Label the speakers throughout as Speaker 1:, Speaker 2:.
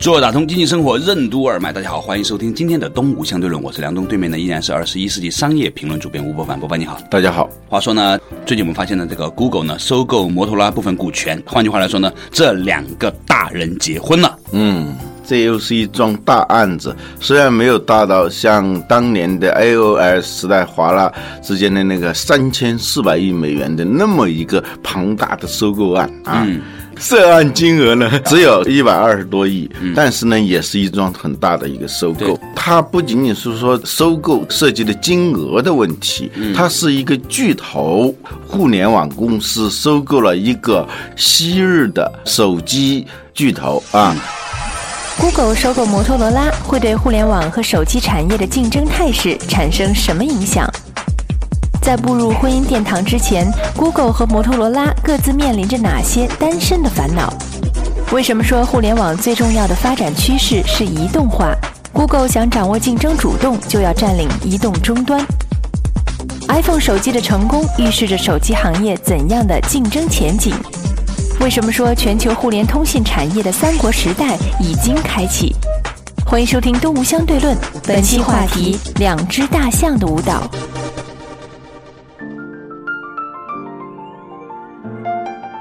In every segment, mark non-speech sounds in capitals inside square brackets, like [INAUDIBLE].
Speaker 1: 做打通经济生活任督二脉，大家好，欢迎收听今天的东吴相对论，我是梁东，对面的依然是二十一世纪商业评论主编吴伯凡，伯凡你好，
Speaker 2: 大家好。
Speaker 1: 话说呢，最近我们发现呢，这个 Google 呢收购摩托罗拉部分股权，换句话来说呢，这两个大人结婚了。
Speaker 2: 嗯，这又是一桩大案子，虽然没有大到像当年的 AOL 时代华纳之间的那个三千四百亿美元的那么一个庞大的收购案啊。涉案金额呢只有一百二十多亿，但是呢也是一桩很大的一个收购。它不仅仅是说收购涉及的金额的问题，它是一个巨头互联网公司收购了一个昔日的手机巨头啊。
Speaker 3: Google 收购摩托罗拉会对互联网和手机产业的竞争态势产生什么影响？在步入婚姻殿堂之前，Google 和摩托罗拉各自面临着哪些单身的烦恼？为什么说互联网最重要的发展趋势是移动化？Google 想掌握竞争主动，就要占领移动终端。iPhone 手机的成功预示着手机行业怎样的竞争前景？为什么说全球互联通信产业的三国时代已经开启？欢迎收听《东吴相对论》，本期话题：两只大象的舞蹈。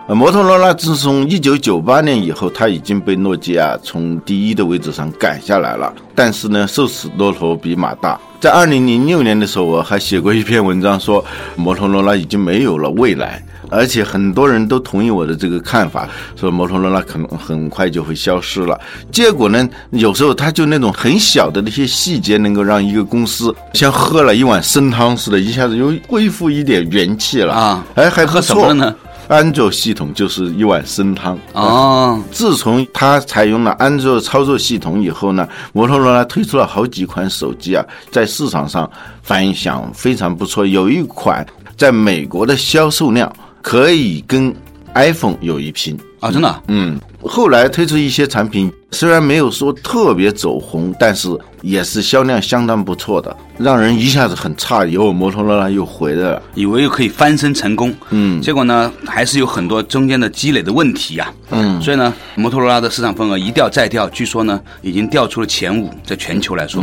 Speaker 2: 摩托罗拉自从一九九八年以后，它已经被诺基亚从第一的位置上赶下来了。但是呢，瘦死骆驼比马大。在二零零六年的时候，我还写过一篇文章，说摩托罗拉已经没有了未来，而且很多人都同意我的这个看法，说摩托罗拉可能很快就会消失了。结果呢，有时候它就那种很小的那些细节，能够让一个公司像喝了一碗参汤似的，一下子又恢复一点元气了啊！哎，还
Speaker 1: 喝什么呢？
Speaker 2: 安卓系统就是一碗参汤
Speaker 1: 哦。
Speaker 2: 自从它采用了安卓操作系统以后呢，摩托罗拉推出了好几款手机啊，在市场上反响非常不错。有一款在美国的销售量可以跟 iPhone 有一拼
Speaker 1: 啊！真的？
Speaker 2: 嗯。后来推出一些产品，虽然没有说特别走红，但是也是销量相当不错的，让人一下子很诧异。哦，摩托罗拉又回来了，
Speaker 1: 以为又可以翻身成功，嗯，结果呢，还是有很多中间的积累的问题啊，嗯，所以呢，摩托罗拉的市场份额一掉再掉，据说呢，已经掉出了前五，在全球来说。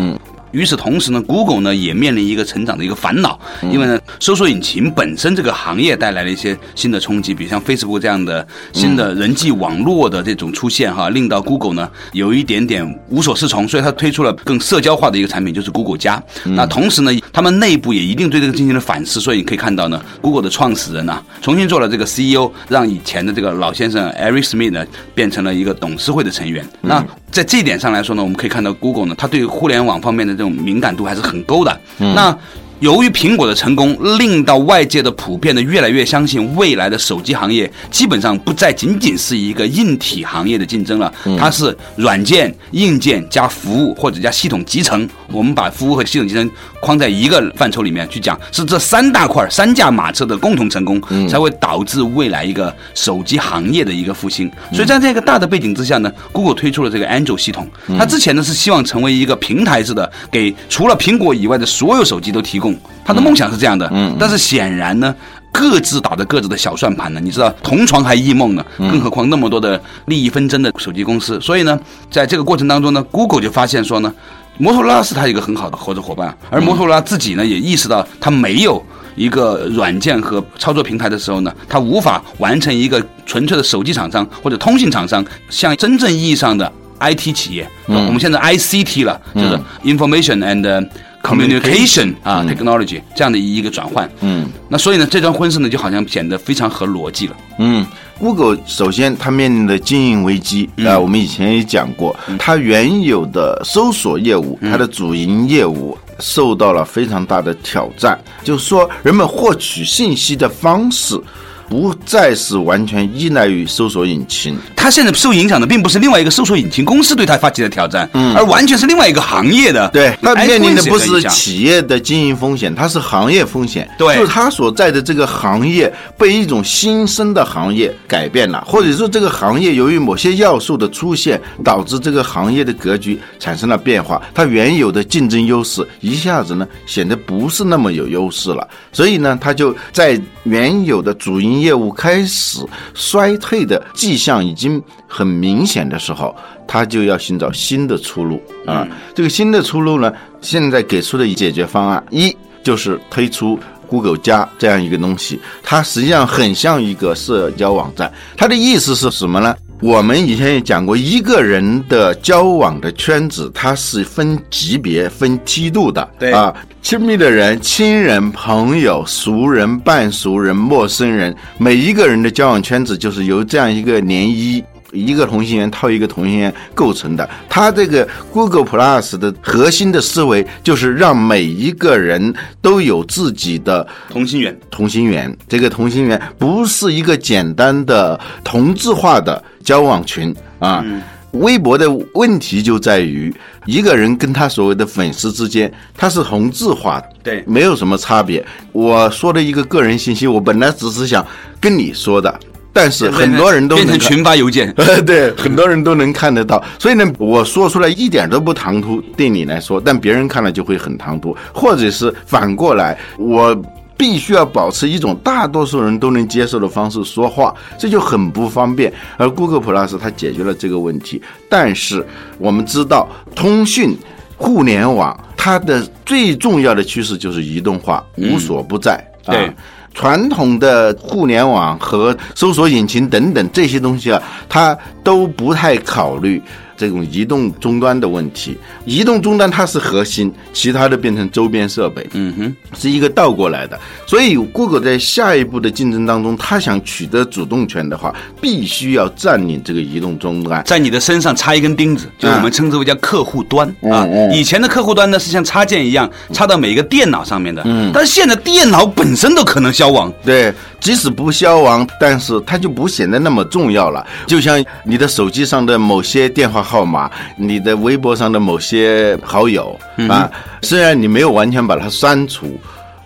Speaker 1: 与此同时呢，Google 呢也面临一个成长的一个烦恼，因为呢，搜索引擎本身这个行业带来了一些新的冲击，比如像 Facebook 这样的新的人际网络的这种出现哈，令到 Google 呢有一点点无所适从，所以它推出了更社交化的一个产品，就是 Google 加。那同时呢，他们内部也一定对这个进行了反思，所以你可以看到呢，Google 的创始人呢重新做了这个 CEO，让以前的这个老先生 Eric Schmidt 呢变成了一个董事会的成员。那在这一点上来说呢，我们可以看到 Google 呢，它对互联网方面的这种敏感度还是很高的。那由于苹果的成功，令到外界的普遍的越来越相信，未来的手机行业基本上不再仅仅是一个硬体行业的竞争了，它是软件、硬件加服务或者加系统集成。我们把服务和系统集成框在一个范畴里面去讲，是这三大块三驾马车的共同成功，才会导致未来一个手机行业的一个复兴。所以在这个大的背景之下呢，Google 推出了这个 Android 系统。它之前呢是希望成为一个平台式的，给除了苹果以外的所有手机都提供。他的梦想是这样的，嗯，但是显然呢，各自打着各自的小算盘呢。你知道，同床还异梦呢，更何况那么多的利益纷争的手机公司。所以呢，在这个过程当中呢，Google 就发现说呢，摩托罗拉是他一个很好的合作伙伴，而摩托罗拉自己呢也意识到，他没有一个软件和操作平台的时候呢，他无法完成一个纯粹的手机厂商或者通信厂商，像真正意义上的 IT 企业。我们现在 ICT 了，就是 Information and Communication 啊，technology 这样的一个转换，嗯，那所以呢，这桩婚事呢就好像显得非常合逻辑了。
Speaker 2: 嗯，Google 首先它面临的经营危机啊，我们以前也讲过，它原有的搜索业务，它的主营业务受到了非常大的挑战，就是说人们获取信息的方式不再是完全依赖于搜索引擎。
Speaker 1: 它现在受影响的并不是另外一个搜索引擎公司对它发起的挑战，嗯，而完全是另外一个行业的。
Speaker 2: 对，它面临的不是企业的经营风险，它是行业风险。
Speaker 1: 对
Speaker 2: 就是它所在的这个行业被一种新生的行业改变了，或者说这个行业由于某些要素的出现，导致这个行业的格局产生了变化，它原有的竞争优势一下子呢显得不是那么有优势了，所以呢，它就在原有的主营业务开始衰退的迹象已经很明显的时候，他就要寻找新的出路啊。这个新的出路呢，现在给出的解决方案一就是推出。Google 加这样一个东西，它实际上很像一个社交网站。它的意思是什么呢？我们以前也讲过，一个人的交往的圈子，它是分级别、分梯度的。
Speaker 1: 对
Speaker 2: 啊，亲密的人、亲人、朋友、熟人、半熟人、陌生人，每一个人的交往圈子就是由这样一个涟漪。一个同心圆套一个同心圆构成的，它这个 Google Plus 的核心的思维就是让每一个人都有自己的
Speaker 1: 同心圆。
Speaker 2: 同心圆。这个同心圆不是一个简单的同质化的交往群啊。微博的问题就在于，一个人跟他所谓的粉丝之间，他是同质化的，
Speaker 1: 对
Speaker 2: 没有什么差别。我说的一个个人信息，我本来只是想跟你说的，但是很多人都能
Speaker 1: 变成群发邮件。
Speaker 2: 呃，[LAUGHS] 对，很多人都能看得到，所以呢，我说出来一点都不唐突，对你来说，但别人看了就会很唐突，或者是反过来，我必须要保持一种大多数人都能接受的方式说话，这就很不方便。而 Google Plus 它解决了这个问题，但是我们知道，通讯、互联网它的最重要的趋势就是移动化，无所不在。啊
Speaker 1: 对
Speaker 2: 传统的互联网和搜索引擎等等这些东西啊，它都不太考虑这种移动终端的问题。移动终端它是核心，其他的变成周边设备。
Speaker 1: 嗯哼，
Speaker 2: 是一个倒过来的。所以，Google 在下一步的竞争当中，它想取得主动权的话，必须要占领这个移动终端。
Speaker 1: 在你的身上插一根钉子，就是我们称之为叫客户端啊。
Speaker 2: 嗯
Speaker 1: 以前的客户端呢是像插件一样插到每一个电脑上面的，嗯，但是现在电脑本身都可能消亡。
Speaker 2: 对，即使不消亡，但是它就不显得那么重要了。就像你的手机上的某些电话号码，你的微博上的某些好友、啊，虽然你没有完全把它删除。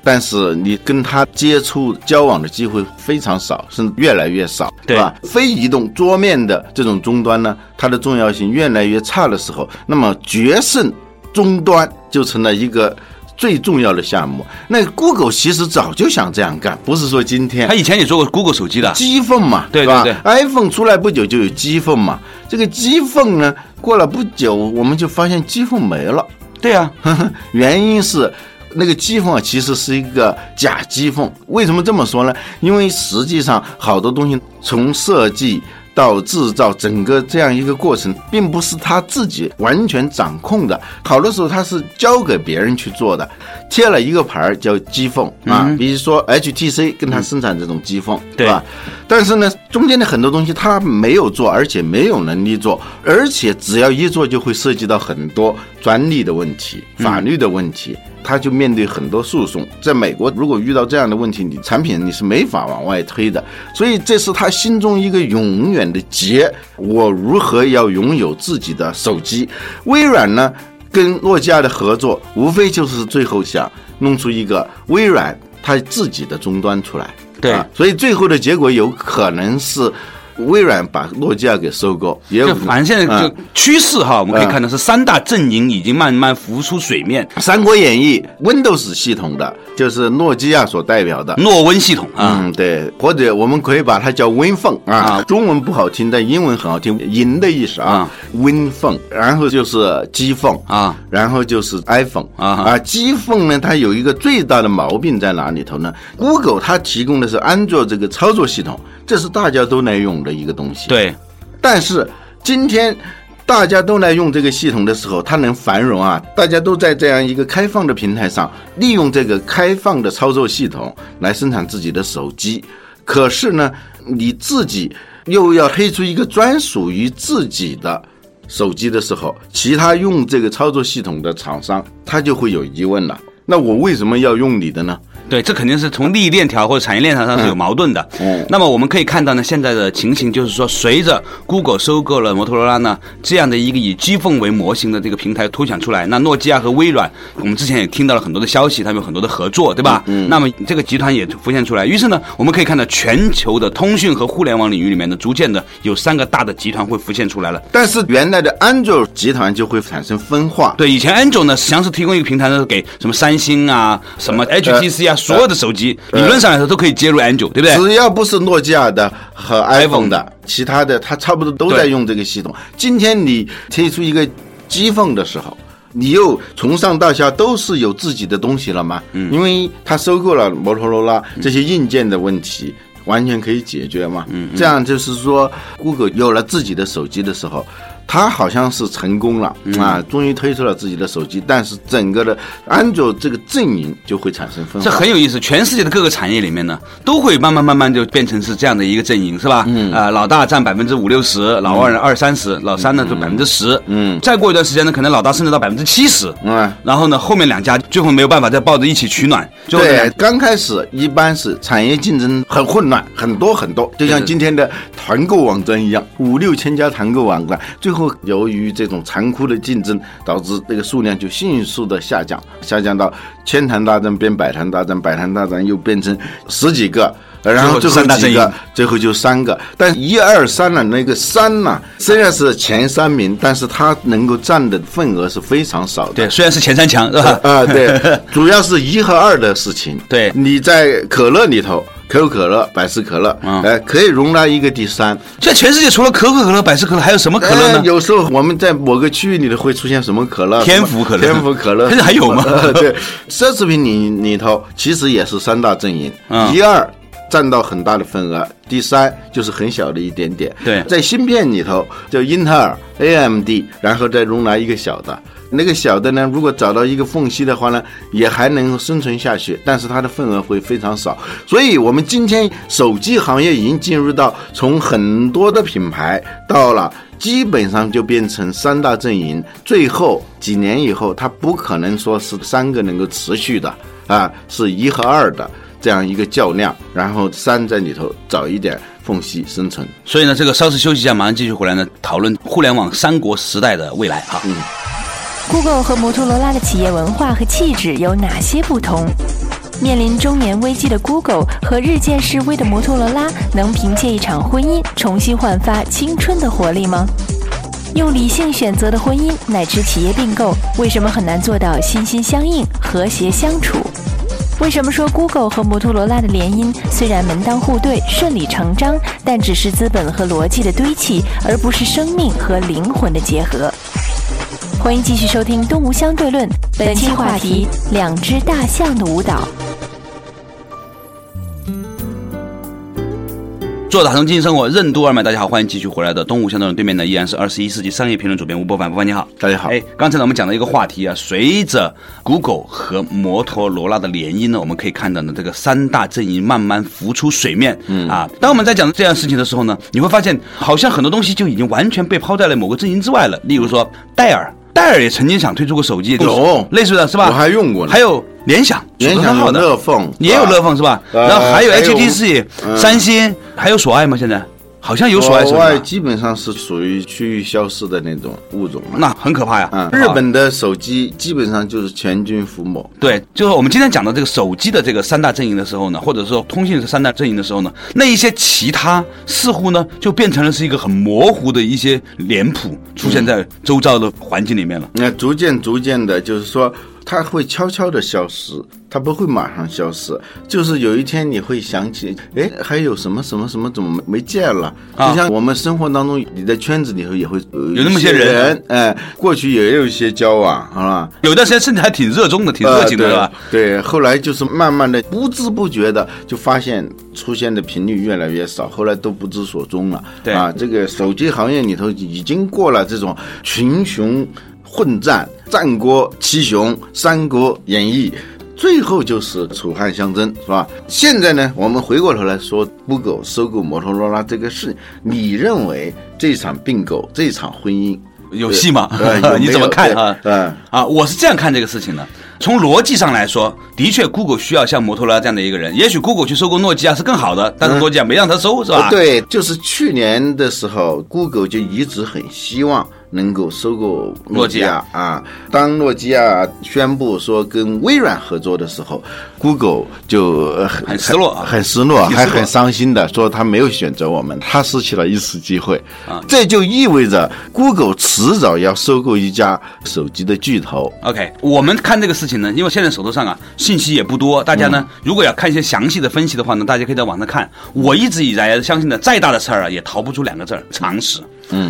Speaker 2: 但是你跟他接触交往的机会非常少，甚至越来越少，
Speaker 1: 对
Speaker 2: 吧？非移动桌面的这种终端呢，它的重要性越来越差的时候，那么决胜终端就成了一个最重要的项目。那 Google 其实早就想这样干，不是说今天
Speaker 1: 他。以前也做过 Google 手机的，
Speaker 2: 机缝嘛，对吧
Speaker 1: 对对对
Speaker 2: ？iPhone 出来不久就有机缝嘛，这个机缝呢，过了不久我们就发现机缝没了。
Speaker 1: 对啊，[LAUGHS]
Speaker 2: 原因是那个机缝啊，其实是一个假机缝。为什么这么说呢？因为实际上好多东西从设计到制造，整个这样一个过程，并不是他自己完全掌控的。好多时候他是交给别人去做的，贴了一个牌儿叫机缝啊，比如说 HTC 跟他生产这种机缝，
Speaker 1: 对
Speaker 2: 吧？但是呢，中间的很多东西他没有做，而且没有能力做，而且只要一做就会涉及到很多专利的问题、法律的问题，他就面对很多诉讼。在美国，如果遇到这样的问题，你产品你是没法往外推的，所以这是他心中一个永远的结：我如何要拥有自己的手机？微软呢？跟诺基亚的合作，无非就是最后想弄出一个微软它自己的终端出来。
Speaker 1: 对
Speaker 2: 啊，所以最后的结果有可能是微软把诺基亚给收购，也
Speaker 1: 反正现在就
Speaker 2: 嗯。
Speaker 1: 趋势哈，我们可以
Speaker 2: 嗯。
Speaker 1: 看到是三大阵营已经慢慢浮出水面。
Speaker 2: 《三国演义》Windows 系统的，就是诺基亚所代表的。
Speaker 1: 诺温系统啊，
Speaker 2: 嗯，对，或者我们可以把它叫 WinPhone 啊，
Speaker 1: 啊。
Speaker 2: 中文不好听，但英文很好听，赢的意思啊
Speaker 1: 啊
Speaker 2: ，WinPhone，然后就是机缝
Speaker 1: 啊，
Speaker 2: 然后就是 iPhone
Speaker 1: 啊
Speaker 2: 啊，机缝呢，它有一个最大的毛病在哪里头呢？Google 它提供的是安卓这个操作系统，这是大家都来用的一个东西。
Speaker 1: 对，
Speaker 2: 但是今天大家都来用这个系统的时候，它能繁荣啊！大家都在这样一个开放的平台上，利用这个开放的操作系统来生产自己的手机。可是呢，你自己又要推出一个专属于自己的手机的时候，其他用这个操作系统的厂商他就会有疑问了。那我为什么要用你的呢？
Speaker 1: 对，这肯定是从利益链条或者产业链条上是有矛盾的。
Speaker 2: 嗯
Speaker 1: 那么我们可以看到呢，现在的情形就是说，随着 Google 收购了摩托罗拉呢，这样的一个以 G Phone 为模型的这个平台凸显出来，那诺基亚和微软，我们之前也听到了很多的消息，他们有很多的合作，对吧？嗯。那么这个集团也浮现出来，于是呢，我们可以看到全球的通讯和互联网领域里面呢，逐渐的有三个大的集团会浮现出来了。
Speaker 2: 但是原来的安卓集团就会产生分化。
Speaker 1: 对，以前安卓呢，实际上是提供一个平台呢，给什么三星啊、什么 HTC 啊，所有的手机理论上来说都可以接入安卓，对不对？
Speaker 2: 只要不是诺基亚的和 iPhone 的，其他的它差不多都在用这个系统。今天你推出一个机缝的时候，你又从上到下都是有自己的东西了吗？嗯，因为它收购了摩托罗拉这些硬件的问题。完全可以解决嘛？嗯，这样就是说，Google 有了自己的手机的时候，它好像是成功了、啊，终于推出了自己的手机，但是整个的安卓这个阵营就会产生分化。
Speaker 1: 这很有意思，全世界的各个产业里面呢，都会慢慢慢慢就变成是这样的一个阵营，是吧？嗯，啊、老大占百分之五六十，老二二三十，老三呢就百分之十。
Speaker 2: 嗯
Speaker 1: 再过一段时间呢，可能老大甚至到百分之七十。
Speaker 2: 嗯。
Speaker 1: 然后呢，后面两家最后没有办法再抱着一起取暖。最后这
Speaker 2: 对，刚开始一般是产业竞争很混乱，很多很多，就像今天的团购网站一样，五六千家团购网站，最后由于这种残酷的竞争，导致这个数量就迅速的下降，下降到千团大战变百团大战，百团大战又变成十几个。然后最后几个，最后就三个，但一二三呢那个三呢，虽然是前三名，但是它能够占的份额是非常少的。
Speaker 1: 对，虽然是前三强，是吧？
Speaker 2: 啊，对，[LAUGHS] 主要是一和二的事情。
Speaker 1: 对
Speaker 2: 你在可乐里头，可口可乐、百事可乐，
Speaker 1: 嗯
Speaker 2: 哎，可以容纳一个第三。
Speaker 1: 现在全世界除了可口可乐、百事可乐，还有什么可乐呢？
Speaker 2: 呃有时候我们在某个区域里头会出现什么可乐？
Speaker 1: 天府可乐
Speaker 2: 天府可乐，
Speaker 1: 现 [LAUGHS] 在还有吗
Speaker 2: 呃 [LAUGHS] 对，奢侈品里里头其实也是三大阵营，
Speaker 1: 嗯
Speaker 2: 一二。占到很大的份额，第三就是很小的一点点。
Speaker 1: 对
Speaker 2: 在芯片里头，就英特尔、AMD，然后再容纳一个小的。那个小的呢，如果找到一个缝隙的话呢，也还能生存下去，但是它的份额会非常少。所以，我们今天手机行业已经进入到从很多的品牌到了。基本上就变成三大阵营，最后几年以后，它不可能说是三个能够持续的啊，是一和二的这样一个较量，然后三在里头找一点缝隙生存。
Speaker 1: 所以呢，这个稍事休息一下，马上继续回来呢，讨论互联网三国时代的未来啊。
Speaker 3: Google 和摩托罗拉的企业文化和气质有哪些不同？面临中年危机的 Google 和日渐式微的摩托罗拉，能凭借一场婚姻重新焕发青春的活力吗？用理性选择的婚姻乃至企业并购，为什么很难做到心心相印、和谐相处？为什么说 Google 和摩托罗拉的联姻虽然门当户对、顺理成章，但只是资本和逻辑的堆砌，而不是生命和灵魂的结合？欢迎继续收听《东吴相对论》，本期话题：两只大象的舞蹈。
Speaker 1: 做打通经济生活，任督二脉。大家好，欢迎继续回来的东吴相对论对面呢依然是二十一世纪商业评论主编吴伯凡。伯凡你好，
Speaker 2: 大家好
Speaker 1: 哎，刚才呢我们讲了一个话题啊，随着 Google 和摩托罗拉的联姻呢，我们可以看到呢这个三大阵营慢慢浮出水面。嗯啊，当我们在讲这样事情的时候呢，你会发现好像很多东西就已经完全被抛在了某个阵营之外了。例如说戴尔。戴尔也曾经想推出过手机，
Speaker 2: 有
Speaker 1: 类似的是吧？
Speaker 2: 我还用过呢
Speaker 1: 还有联想，
Speaker 2: 联想
Speaker 1: 好的
Speaker 2: 乐凤，
Speaker 1: 也有乐凤是吧？
Speaker 2: 呃
Speaker 1: 然后还有 HTC、
Speaker 2: 嗯
Speaker 1: 三星，还有索爱吗？现在好像有索爱手
Speaker 2: 国外
Speaker 1: 机，
Speaker 2: 基本上是属于区域消失的那种物种。
Speaker 1: 那很可怕呀。
Speaker 2: 嗯，
Speaker 1: 啊
Speaker 2: 日本的手机基本上就是全军覆没。
Speaker 1: 对，就是我们今天讲的这个手机的这个三大阵营的时候呢，或者说通信的三大阵营的时候呢，那一些其他似乎呢就变成了是一个很模糊的一些脸谱出现在周遭的环境里面了。
Speaker 2: 那逐渐逐渐的，就是说，它会悄悄的消失，它不会马上消失。就是有一天你会想起，哎，还有什么什么什么怎么没没见了？
Speaker 1: 啊
Speaker 2: 就像我们生活当中，你在圈子里头也会呃
Speaker 1: 有那么
Speaker 2: 些
Speaker 1: 些人
Speaker 2: 人，哎，过去也有一些交往，好吧？
Speaker 1: 有段时间甚至还挺热衷的，挺热情的，
Speaker 2: 呃
Speaker 1: 吧？
Speaker 2: 对？对，后来就是慢慢的、不知不觉的就发现出现的频率越来越少，后来都不知所踪了。
Speaker 1: 对
Speaker 2: 啊，这个手机行业里头已经过了这种群雄混战、战国七雄、三国演义。最后就是楚汉相争，是吧？现在呢，我们回过头来说，Google 收购摩托罗拉这个事，你认为这场并购、这场婚姻
Speaker 1: 有戏吗 [LAUGHS] 你怎么看啊？
Speaker 2: 对嗯
Speaker 1: 啊，我是这样看这个事情的。从逻辑上来说，的确，Google 需要像摩托罗拉这样的一个人。也许 Google 去收购诺基亚是更好的，但是诺基亚没让他收，是吧？
Speaker 2: 对，就是去年的时候，Google 就一直很希望。能够收购诺基亚啊！当诺基亚宣布说跟微软合作的时候，Google 就
Speaker 1: 很失落，
Speaker 2: 很失落，还很伤心的说他没有选择我们，他失去了一次机会啊！这就意味着 Google 迟早要收购一家手机的巨头。
Speaker 1: OK，我们看这个事情呢，因为现在手头上啊信息也不多，大家呢如果要看一些详细的分析的话呢，大家可以在网上看。我一直以来相信的，再大的事儿啊，也逃不出两个字儿：常识。嗯，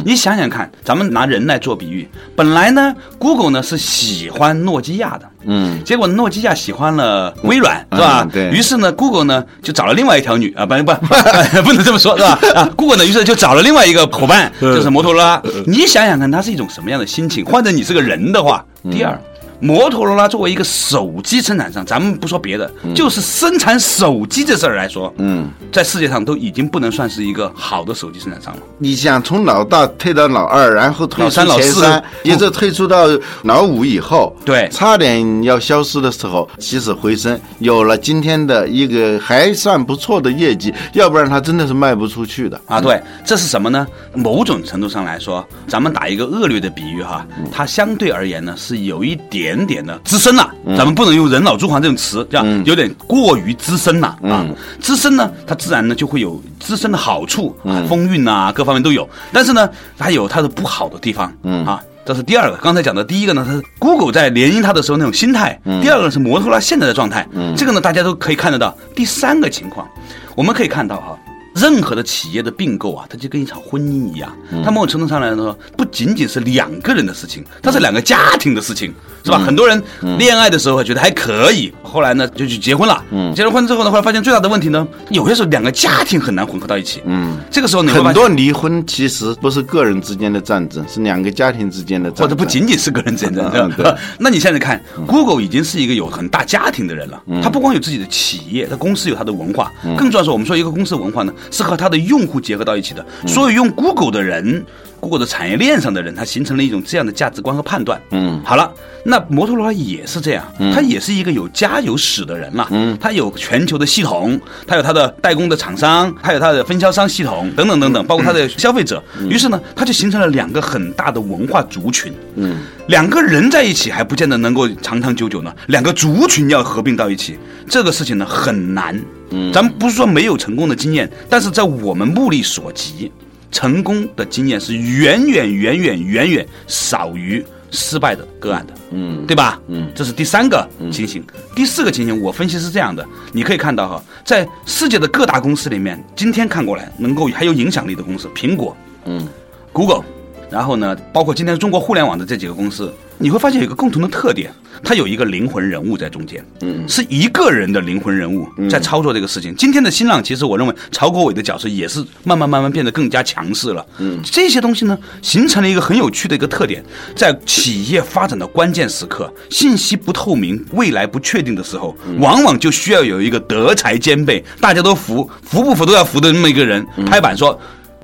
Speaker 1: 你想想看，咱们拿人来做比喻，本来呢，Google 呢是喜欢诺基亚的，嗯，结果诺基亚喜欢了微软，是吧？
Speaker 2: 对。
Speaker 1: 于是呢，Google 呢就找了另外一条女啊，不不 [LAUGHS] 不能这么说，是吧？啊，Google 呢于是就找了另外一个伙伴，就是摩托罗拉。你想想看，他是一种什么样的心情？换成你是个人的话，第二。摩托罗拉作为一个手机生产商，咱们不说别的，就是生产手机这事儿来说，嗯，在世界上都已经不能算是一个好的手机生产商了。
Speaker 2: 你想从老大退到老二，然后退出老四，一直退出到老五以后，
Speaker 1: 对，
Speaker 2: 差点要消失的时候起死回生，有了今天的一个还算不错的业绩，要不然它真的是卖不出去的
Speaker 1: 啊。对，这是什么呢？某种程度上来说，咱们打一个恶劣的比喻哈，它相对而言呢是有一点。点点的资深了，咱们不能用人老珠黄这种词，这样有点过于资深了啊。资深呢，它自然呢就会有资深的好处，啊风韵啊各方面都有。但是呢，它有它的不好的地方，啊，这是第二个。刚才讲的第一个呢，它是 Google 在联姻它的时候那种心态；第二个是摩托罗拉现在的状态。这个呢，大家都可以看得到。第三个情况，我们可以看到哈。任何的企业的并购啊，它就跟一场婚姻一样，它某种程度上来说，不仅仅是两个人的事情，它是两个家庭的事情，是吧？很多人恋爱的时候觉得还可以，后来呢就去结婚了。结了婚之后呢，后来发现最大的问题呢，有些时候两个家庭很难混合到一起。嗯，这个时候你
Speaker 2: 很多离婚其实不是个人之间的战争，是两个家庭之间的战争，
Speaker 1: 或者不仅仅是个人之间的战争。[LAUGHS] 那你现在看，Google 已经是一个有很大家庭的人了，他不光有自己的企业，他公司有他的文化，更重要是，我们说一个公司文化呢。是和它的用户结合到一起的，所以用 Google 的人，Google 的产业链上的人，他形成了一种这样的价值观和判断。嗯，好了，那摩托罗拉也是这样，他也是一个有家有史的人了。嗯，他有全球的系统，他有他的代工的厂商，他有他的分销商系统等等等等，包括他的消费者。于是呢，他就形成了两个很大的文化族群。嗯，两个人在一起还不见得能够长长久久呢，两个族群要合并到一起，这个事情呢很难。嗯，咱们不是说没有成功的经验，但是在我们目力所及，成功的经验是远远远远远远少于失败的个案的，嗯，对吧？嗯，这是第三个情形。第四个情形，我分析是这样的，你可以看到哈，在世界的各大公司里面，今天看过来能够还有影响力的公司，苹果，嗯，Google，然后呢，包括今天中国互联网的这几个公司。你会发现有一个共同的特点，它有一个灵魂人物在中间，嗯，是一个人的灵魂人物在操作这个事情。今天的新浪，其实我认为曹国伟的角色也是慢慢慢慢变得更加强势了，嗯，这些东西呢，形成了一个很有趣的一个特点，在企业发展的关键时刻，信息不透明、未来不确定的时候，往往就需要有一个德才兼备、大家都服服不服都要服的那么一个人拍板说。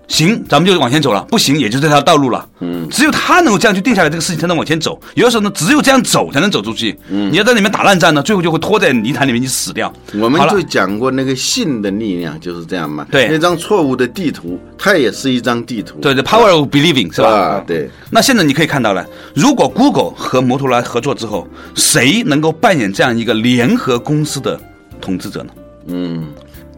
Speaker 1: 行，咱们就往前走了；不行，也就这条道路了。嗯，只有他能够这样去定下来，这个事情才能往前走。有的时候呢，只有这样走才能走出去。嗯，你要在里面打烂战呢，最后就会拖在泥潭里面，你死掉。
Speaker 2: 我们就讲过那个信的力量就是这样嘛。
Speaker 1: 对，
Speaker 2: 那张错误的地图，它也是一张地图。
Speaker 1: 对，the power of believing 是吧？
Speaker 2: 啊，对。
Speaker 1: 那现在你可以看到了，如果 Google 和摩托罗拉合作之后，谁能够扮演这样一个联合公司的统治者呢？嗯。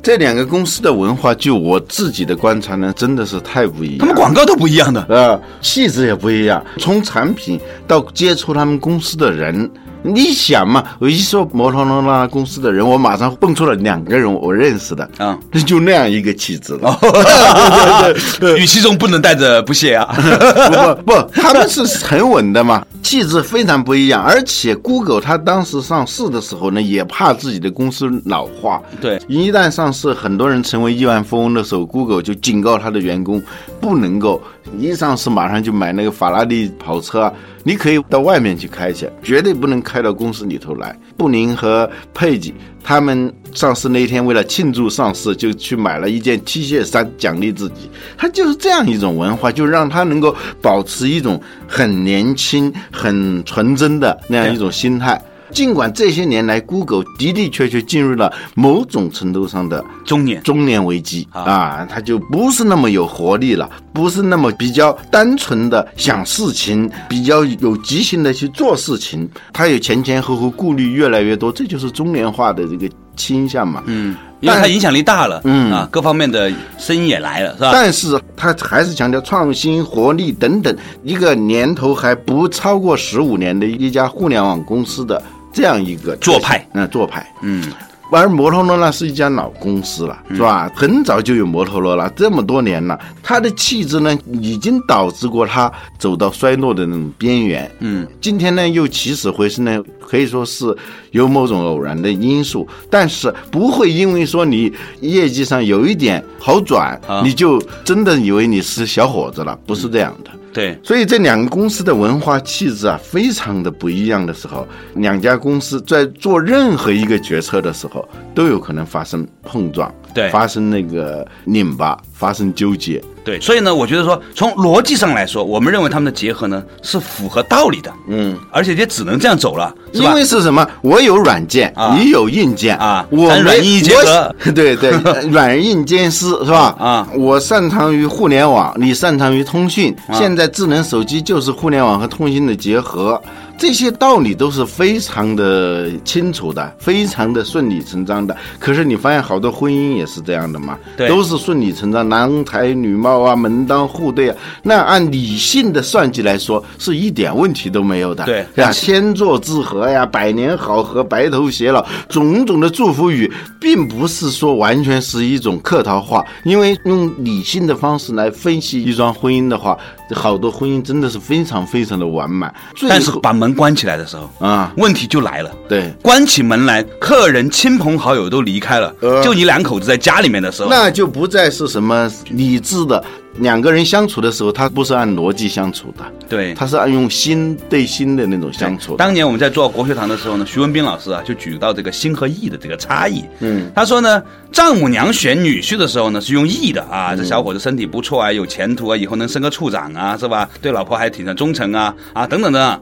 Speaker 2: 这两个公司的文化，就我自己的观察呢，真的是太不一样。
Speaker 1: 他们广告都不一样的，
Speaker 2: 啊，气质也不一样。从产品到接触他们公司的人。你想嘛，我一说摩托罗拉公司的人，我马上蹦出了两个人我认识的啊，那就那样一个气质了。[LAUGHS] [LAUGHS]
Speaker 1: 语气中不能带着不屑啊，[LAUGHS]
Speaker 2: 不不，他们是很稳的嘛，气质非常不一样。而且 Google 它当时上市的时候呢，也怕自己的公司老化。
Speaker 1: 对，
Speaker 2: 一旦上市，很多人成为亿万富翁的时候，Google 就警告他的员工不能够一上市马上就买那个法拉利跑车。你可以到外面去开去，绝对不能开到公司里头来。布林和佩吉他们上市那天，为了庆祝上市，就去买了一件 T 恤衫奖励自己。他就是这样一种文化，就让他能够保持一种很年轻、很纯真的那样一种心态。尽管这些年来，Google 的的确确进入了某种程度上的
Speaker 1: 中年
Speaker 2: 中年危机
Speaker 1: 啊
Speaker 2: 啊，它就不是那么有活力了，不是那么比较单纯的想事情，比较有激情的去做事情，它有前前后后顾虑越来越多，这就是中年化的这个倾向嘛。
Speaker 1: 嗯，因为它影响力大了，
Speaker 2: 嗯
Speaker 1: 啊，各方面的声音也来了，是吧？
Speaker 2: 但是他还是强调创新、活力等等，一个年头还不超过十五年的一家互联网公司的这样一个
Speaker 1: 做派，
Speaker 2: 嗯，做派。
Speaker 1: 嗯，
Speaker 2: 而摩托罗拉是一家老公司了，是吧？很早就有摩托罗拉，这么多年了，它的气质呢，已经导致过它走到衰落的那种边缘。
Speaker 1: 嗯，
Speaker 2: 今天呢又起死回生呢，可以说是有某种偶然的因素，但是不会因为说你业绩上有一点好转，
Speaker 1: 啊
Speaker 2: 你就真的以为你是小伙子了，不是这样的。
Speaker 1: 对，
Speaker 2: 所以这两个公司的文化气质啊，非常的不一样的时候，两家公司在做任何一个决策的时候，都有可能发生碰撞，
Speaker 1: 对。
Speaker 2: 发生那个拧巴，发生纠结。
Speaker 1: 对，所以呢，我觉得说，从逻辑上来说，我们认为他们的结合呢是符合道理的，
Speaker 2: 嗯，
Speaker 1: 而且也只能这样走了，是
Speaker 2: 因？为是什么？我有软件，
Speaker 1: 啊
Speaker 2: 你有硬件
Speaker 1: 啊
Speaker 2: 我
Speaker 1: 软硬结合
Speaker 2: 对对，[LAUGHS] 软硬兼施是吧？
Speaker 1: 啊
Speaker 2: 我擅长于互联网，你擅长于通讯。
Speaker 1: 啊
Speaker 2: 现在智能手机就是互联网和通讯的结合，这些道理都是非常的清楚的，非常的顺理成章的。可是你发现好多婚姻也是这样的嘛，
Speaker 1: 对
Speaker 2: 都是顺理成章，郎才女貌啊，门当户对啊。那按理性的算计来说，是一点问题都没有的。
Speaker 1: 对
Speaker 2: 呀，天作之合呀，百年好合，白头偕老，种种的祝福语，并不是说完全是一种客套话，因为用理性的方式来分析一桩婚姻的话，好多婚姻真的是非常非常的完满。
Speaker 1: 但是把门关起来的时候，
Speaker 2: 啊，
Speaker 1: 问题就来了。
Speaker 2: 对，
Speaker 1: 关起门来，客人、亲朋好友都离开了，
Speaker 2: 呃
Speaker 1: 就你两口子在家里面的时候，
Speaker 2: 那就不再是什么理智的。两个人相处的时候，他不是按逻辑相处的，
Speaker 1: 对，
Speaker 2: 他是按用心对心的那种相处。
Speaker 1: 当年我们在做国学堂的时候呢，徐文斌老师啊就举到这个心和意的这个差异。
Speaker 2: 嗯，
Speaker 1: 他说呢，丈母娘选女婿的时候呢是用意的
Speaker 2: 嗯
Speaker 1: 啊，这小伙子身体不错啊，有前途啊，以后能升个处长啊，是吧？对老婆还挺忠诚啊啊等等的。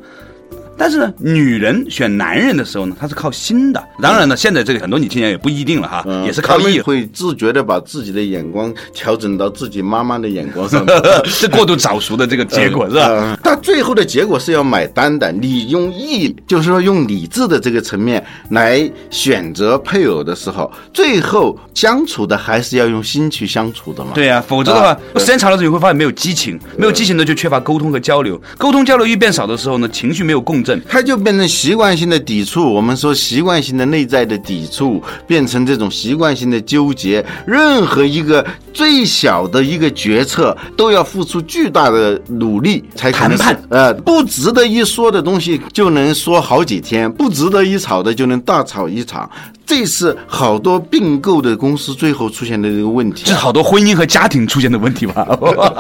Speaker 1: 但是呢，女人选男人的时候呢，她是靠心的。当然呢，现在这个很多女青年也不一定了哈，
Speaker 2: 嗯
Speaker 1: 也是靠意。
Speaker 2: 会自觉的把自己的眼光调整到自己妈妈的眼光上。[LAUGHS]
Speaker 1: 是过度早熟的这个结果是吧？
Speaker 2: 嗯但最后的结果是要买单的。你用意，就是说用理智的这个层面来选择配偶的时候，最后相处的还是要用心去相处的嘛。
Speaker 1: 对呀、否则的话
Speaker 2: 啊，
Speaker 1: 时间长了之后你会发现没有激情，没有激情呢就缺乏沟通和交流，沟通交流一变少的时候呢，情绪没有共振，
Speaker 2: 它就变成习惯性的抵触。我们说习惯性的内在的抵触，变成这种习惯性的纠结。任何一个最小的一个决策，都要付出巨大的努力才可能
Speaker 1: 谈判
Speaker 2: 呃，不值得一说的东西就能说好几天，不值得一吵的就能大吵一场。这是好多并购的公司最后出现的这个问题
Speaker 1: 这是。好多婚姻和家庭出现的问题吧？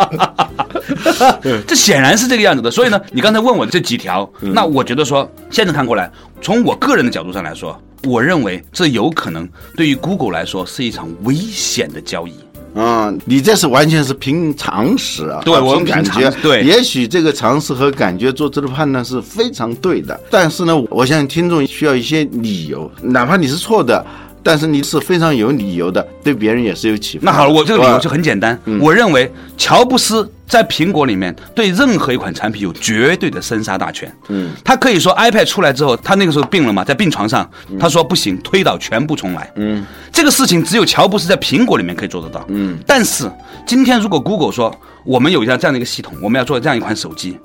Speaker 1: [LAUGHS] [LAUGHS] 这显然是这个样子的。所以呢，你刚才问我这几条，那我觉得说，现在看过来，从我个人的角度上来说，我认为这有可能对于 Google 来说是一场危险的交易。
Speaker 2: 嗯、你这是完全是凭常识啊，啊
Speaker 1: 对凭
Speaker 2: 感觉，
Speaker 1: 对
Speaker 2: 也许这个常识和感觉做出的判断是非常对的，但是呢，我相信听众需要一些理由，哪怕你是错的，但是你是非常有理由的，对别人也是有启发。
Speaker 1: 那好了，我这个理由就很简单，我认为乔布斯在苹果里面对任何一款产品有绝对的生杀大权。
Speaker 2: 嗯，
Speaker 1: 他可以说 iPad 出来之后，他那个时候病了嘛，在病床上，他说不行，推倒全部重来。
Speaker 2: 嗯，
Speaker 1: 这个事情只有乔布斯在苹果里面可以做得到。
Speaker 2: 嗯，
Speaker 1: 但是今天如果 Google 说我们有一样这样的一个系统，我们要做这样一款手机。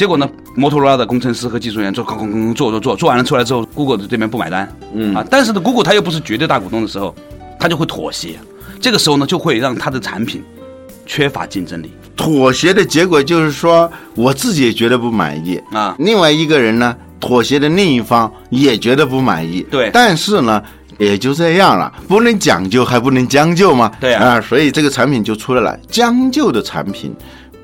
Speaker 1: 结果呢，摩托罗拉的工程师和技术员做，咣咣咣做做做，做完了出来之后，Google 的这边不买单，
Speaker 2: 嗯
Speaker 1: 啊，但是呢，Google 它又不是绝对大股东的时候，它就会妥协，这个时候呢，就会让它的产品缺乏竞争力
Speaker 2: 妥协的结果就是说，我自己也觉得不满意
Speaker 1: 啊
Speaker 2: 另外一个人呢，妥协的另一方也觉得不满意。
Speaker 1: 对
Speaker 2: 但是呢。也就这样了，不能讲究还不能将就吗？
Speaker 1: 对啊
Speaker 2: 啊，所以这个产品就出来了。将就的产品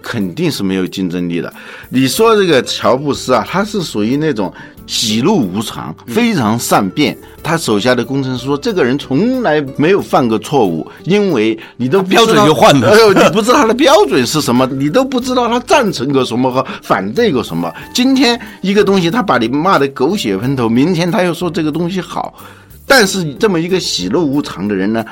Speaker 2: 肯定是没有竞争力的。你说这个乔布斯啊，他是属于那种喜怒无常，非常善变。他手下的工程师说：“这个人从来没有犯过错误，因为你都
Speaker 1: 标准就换了 [LAUGHS]
Speaker 2: 哎呦，你不知道他的标准是什么，你都不知道他赞成个什么和反对个什么。今天一个东西他把你骂得狗血喷头，明天他又说这个东西好，但是这么一个喜怒无常的人呢，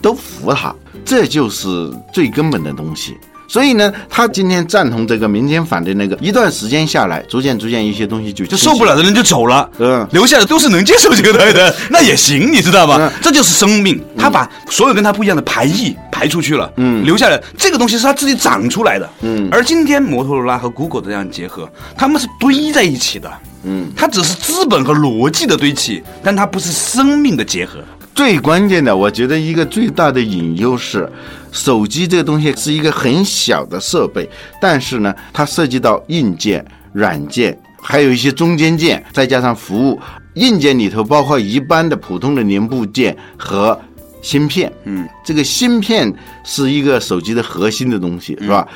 Speaker 2: 都服他，这就是最根本的东西。所以呢，他今天赞同这个，明天反对那个，一段时间下来，逐渐逐渐一些东西就
Speaker 1: 就受不了的人就走了，
Speaker 2: 嗯。
Speaker 1: 留下的都是能接受这个的的，那也行，你知道吧？
Speaker 2: 嗯？
Speaker 1: 这就是生命，他把所有跟他不一样的排异排出去了，嗯，留下来这个东西是他自己长出来的，嗯，而今天摩托罗拉和 Google 的这样结合，他们是堆在一起的，嗯，它只是资本和逻辑的堆砌，但它不是生命的结合。
Speaker 2: 最关键的，我觉得一个最大的隐忧是，手机这个东西是一个很小的设备，但是呢，它涉及到硬件、软件，还有一些中间件，再加上服务。硬件里头包括一般的普通的零部件和芯片，嗯，这个芯片是一个手机的核心的东西，是吧？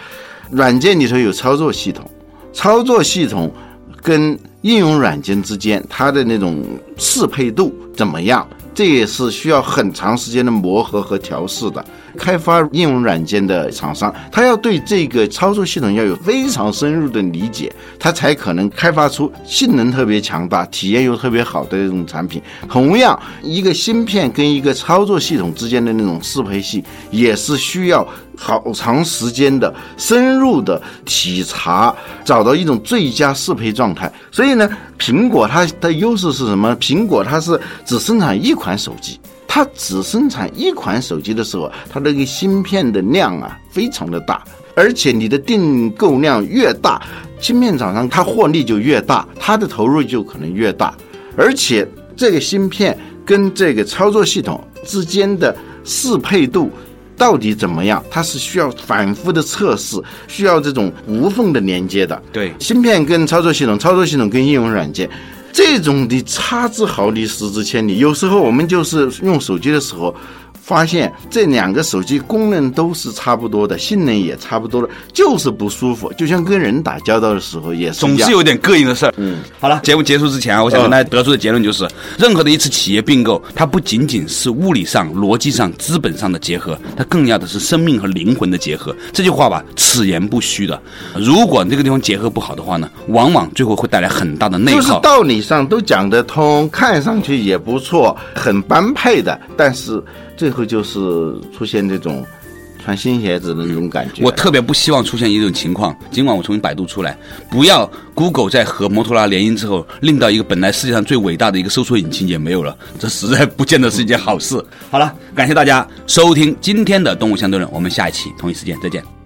Speaker 2: 软件里头有操作系统，操作系统跟应用软件之间它的那种适配度怎么样？这也是需要很长时间的磨合和调试的。开发应用软件的厂商，他要对这个操作系统要有非常深入的理解，他才可能开发出性能特别强大、体验又特别好的这种产品。同样，一个芯片跟一个操作系统之间的那种适配性，也是需要好长时间的深入的体察，找到一种最佳适配状态。所以呢，苹果它的优势是什么？苹果它是只生产一款手机。它只生产一款手机的时候，它那个芯片的量啊非常的大，而且你的订购量越大，芯片厂商它获利就越大，它的投入就可能越大，而且这个芯片跟这个操作系统之间的适配度。到底怎么样？它是需要反复的测试，需要这种无缝的连接的。
Speaker 1: 对
Speaker 2: 芯片跟操作系统，操作系统跟应用软件，这种的差之毫厘，失之千里。有时候我们就是用手机的时候，发现这两个手机功能都是差不多的，性能也差不多的，就是不舒服。就像跟人打交道的时候也是
Speaker 1: 总是有点膈应的事儿。嗯，好了，节目结束之前啊，我想跟大家得出的结论就是，任何的一次企业并购，它不仅仅是物理上、逻辑上、资本上的结合，它更要的是生命和灵魂的结合。这句话吧，此言不虚的。如果这个地方结合不好的话呢，往往最后会带来很大的内
Speaker 2: 就是
Speaker 1: 耗。
Speaker 2: 道理上都讲得通，看上去也不错，很般配的，但是最后就是出现这种穿新鞋子的那种感觉。
Speaker 1: 我特别不希望出现一种情况，尽管我从百度出来，不要 Google 在和摩托罗拉联姻之后，令到一个本来世界上最伟大的一个搜索引擎也没有了，这实在不见得是一件好事。好了，感谢大家收听今天的《动物相对论》，我们下一期同一时间再见。